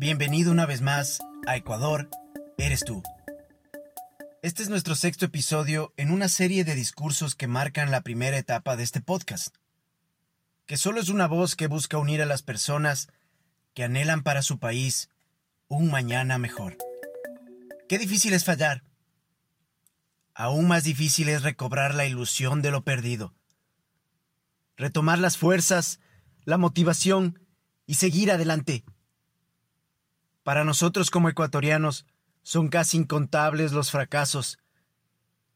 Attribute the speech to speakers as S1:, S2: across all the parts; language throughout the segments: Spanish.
S1: Bienvenido una vez más a Ecuador, eres tú. Este es nuestro sexto episodio en una serie de discursos que marcan la primera etapa de este podcast, que solo es una voz que busca unir a las personas que anhelan para su país un mañana mejor. Qué difícil es fallar. Aún más difícil es recobrar la ilusión de lo perdido. Retomar las fuerzas, la motivación y seguir adelante. Para nosotros como ecuatorianos son casi incontables los fracasos.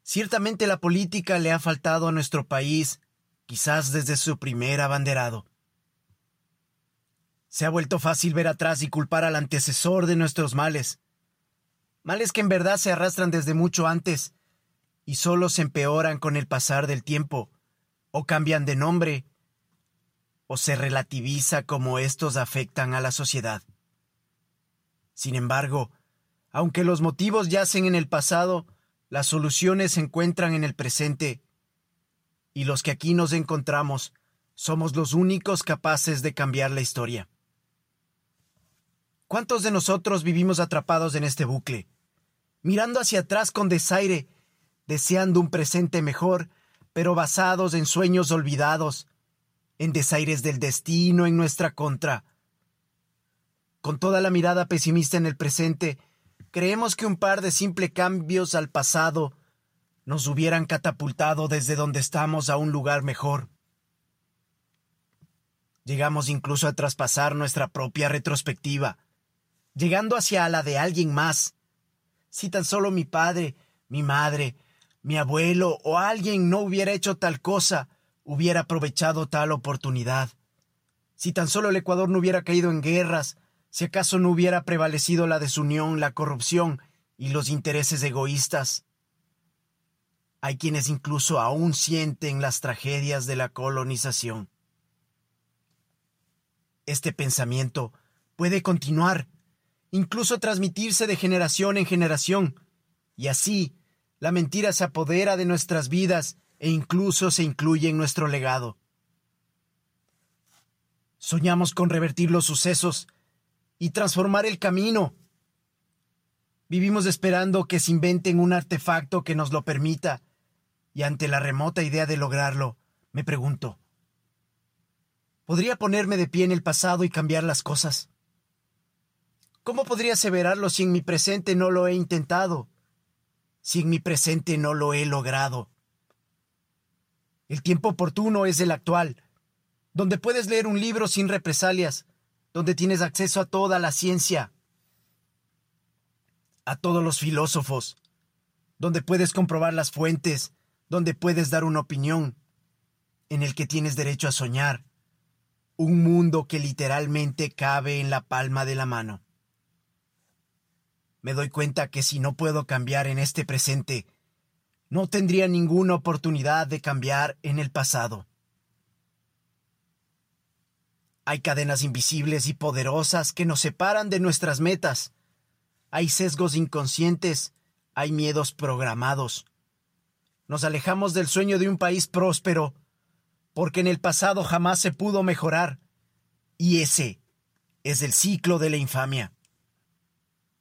S1: Ciertamente la política le ha faltado a nuestro país, quizás desde su primer abanderado. Se ha vuelto fácil ver atrás y culpar al antecesor de nuestros males. Males que en verdad se arrastran desde mucho antes y solo se empeoran con el pasar del tiempo, o cambian de nombre, o se relativiza como estos afectan a la sociedad. Sin embargo, aunque los motivos yacen en el pasado, las soluciones se encuentran en el presente, y los que aquí nos encontramos somos los únicos capaces de cambiar la historia. ¿Cuántos de nosotros vivimos atrapados en este bucle, mirando hacia atrás con desaire, deseando un presente mejor, pero basados en sueños olvidados, en desaires del destino en nuestra contra? Con toda la mirada pesimista en el presente, creemos que un par de simples cambios al pasado nos hubieran catapultado desde donde estamos a un lugar mejor. Llegamos incluso a traspasar nuestra propia retrospectiva, llegando hacia la de alguien más. Si tan solo mi padre, mi madre, mi abuelo o alguien no hubiera hecho tal cosa, hubiera aprovechado tal oportunidad. Si tan solo el Ecuador no hubiera caído en guerras, si acaso no hubiera prevalecido la desunión, la corrupción y los intereses egoístas. Hay quienes incluso aún sienten las tragedias de la colonización. Este pensamiento puede continuar, incluso transmitirse de generación en generación, y así la mentira se apodera de nuestras vidas e incluso se incluye en nuestro legado. Soñamos con revertir los sucesos y transformar el camino. Vivimos esperando que se inventen un artefacto que nos lo permita, y ante la remota idea de lograrlo, me pregunto, ¿podría ponerme de pie en el pasado y cambiar las cosas? ¿Cómo podría aseverarlo si en mi presente no lo he intentado? Si en mi presente no lo he logrado. El tiempo oportuno es el actual, donde puedes leer un libro sin represalias, donde tienes acceso a toda la ciencia, a todos los filósofos, donde puedes comprobar las fuentes, donde puedes dar una opinión, en el que tienes derecho a soñar, un mundo que literalmente cabe en la palma de la mano. Me doy cuenta que si no puedo cambiar en este presente, no tendría ninguna oportunidad de cambiar en el pasado. Hay cadenas invisibles y poderosas que nos separan de nuestras metas. Hay sesgos inconscientes, hay miedos programados. Nos alejamos del sueño de un país próspero, porque en el pasado jamás se pudo mejorar. Y ese es el ciclo de la infamia.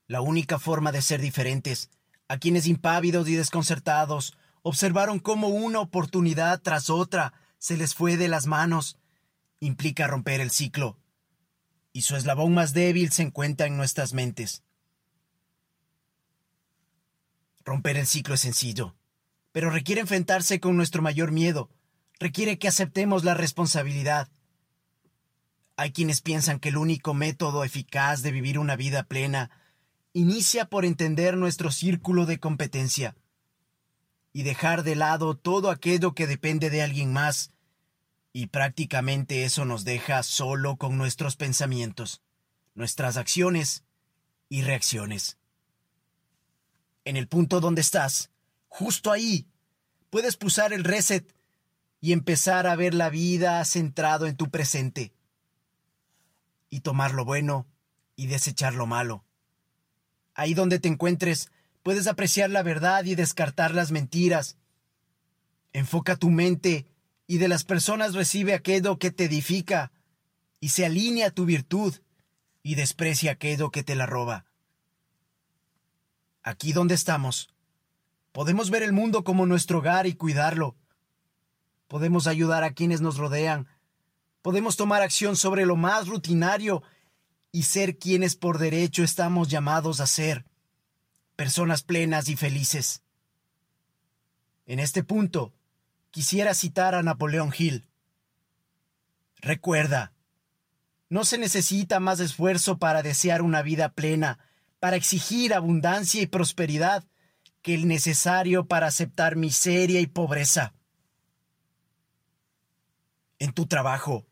S1: La única forma de ser diferentes, a quienes impávidos y desconcertados observaron cómo una oportunidad tras otra se les fue de las manos, implica romper el ciclo, y su eslabón más débil se encuentra en nuestras mentes. Romper el ciclo es sencillo, pero requiere enfrentarse con nuestro mayor miedo, requiere que aceptemos la responsabilidad. Hay quienes piensan que el único método eficaz de vivir una vida plena inicia por entender nuestro círculo de competencia y dejar de lado todo aquello que depende de alguien más y prácticamente eso nos deja solo con nuestros pensamientos, nuestras acciones y reacciones. En el punto donde estás, justo ahí, puedes pulsar el reset y empezar a ver la vida centrado en tu presente. Y tomar lo bueno y desechar lo malo. Ahí donde te encuentres, puedes apreciar la verdad y descartar las mentiras. Enfoca tu mente y de las personas recibe aquello que te edifica y se alinea a tu virtud, y desprecia aquello que te la roba. Aquí donde estamos, podemos ver el mundo como nuestro hogar y cuidarlo. Podemos ayudar a quienes nos rodean. Podemos tomar acción sobre lo más rutinario y ser quienes por derecho estamos llamados a ser, personas plenas y felices. En este punto, quisiera citar a Napoleón Hill. Recuerda, no se necesita más esfuerzo para desear una vida plena, para exigir abundancia y prosperidad, que el necesario para aceptar miseria y pobreza. En tu trabajo,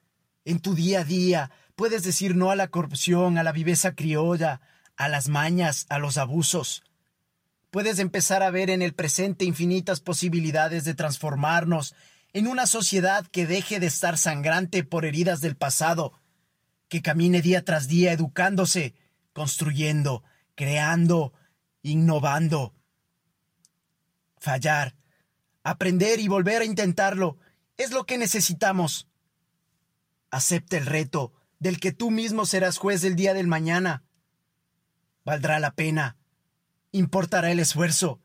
S1: en tu día a día, puedes decir no a la corrupción, a la viveza criolla, a las mañas, a los abusos. Puedes empezar a ver en el presente infinitas posibilidades de transformarnos en una sociedad que deje de estar sangrante por heridas del pasado que camine día tras día educándose, construyendo, creando, innovando. Fallar, aprender y volver a intentarlo es lo que necesitamos. Acepta el reto del que tú mismo serás juez el día del mañana. Valdrá la pena. Importará el esfuerzo.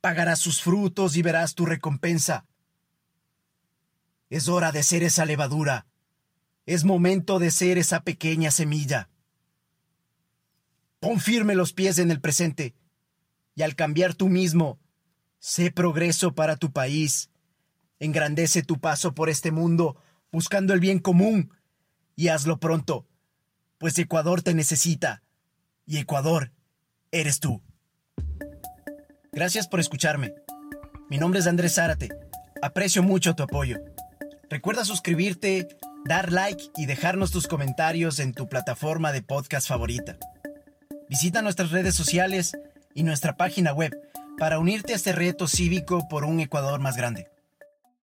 S1: Pagarás sus frutos y verás tu recompensa. Es hora de ser esa levadura es momento de ser esa pequeña semilla. Pon firme los pies en el presente y al cambiar tú mismo, sé progreso para tu país. Engrandece tu paso por este mundo buscando el bien común y hazlo pronto, pues Ecuador te necesita y Ecuador eres tú. Gracias por escucharme. Mi nombre es Andrés Zárate. Aprecio mucho tu apoyo. Recuerda suscribirte dar like y dejarnos tus comentarios en tu plataforma de podcast favorita. Visita nuestras redes sociales y nuestra página web para unirte a este reto cívico por un Ecuador más grande.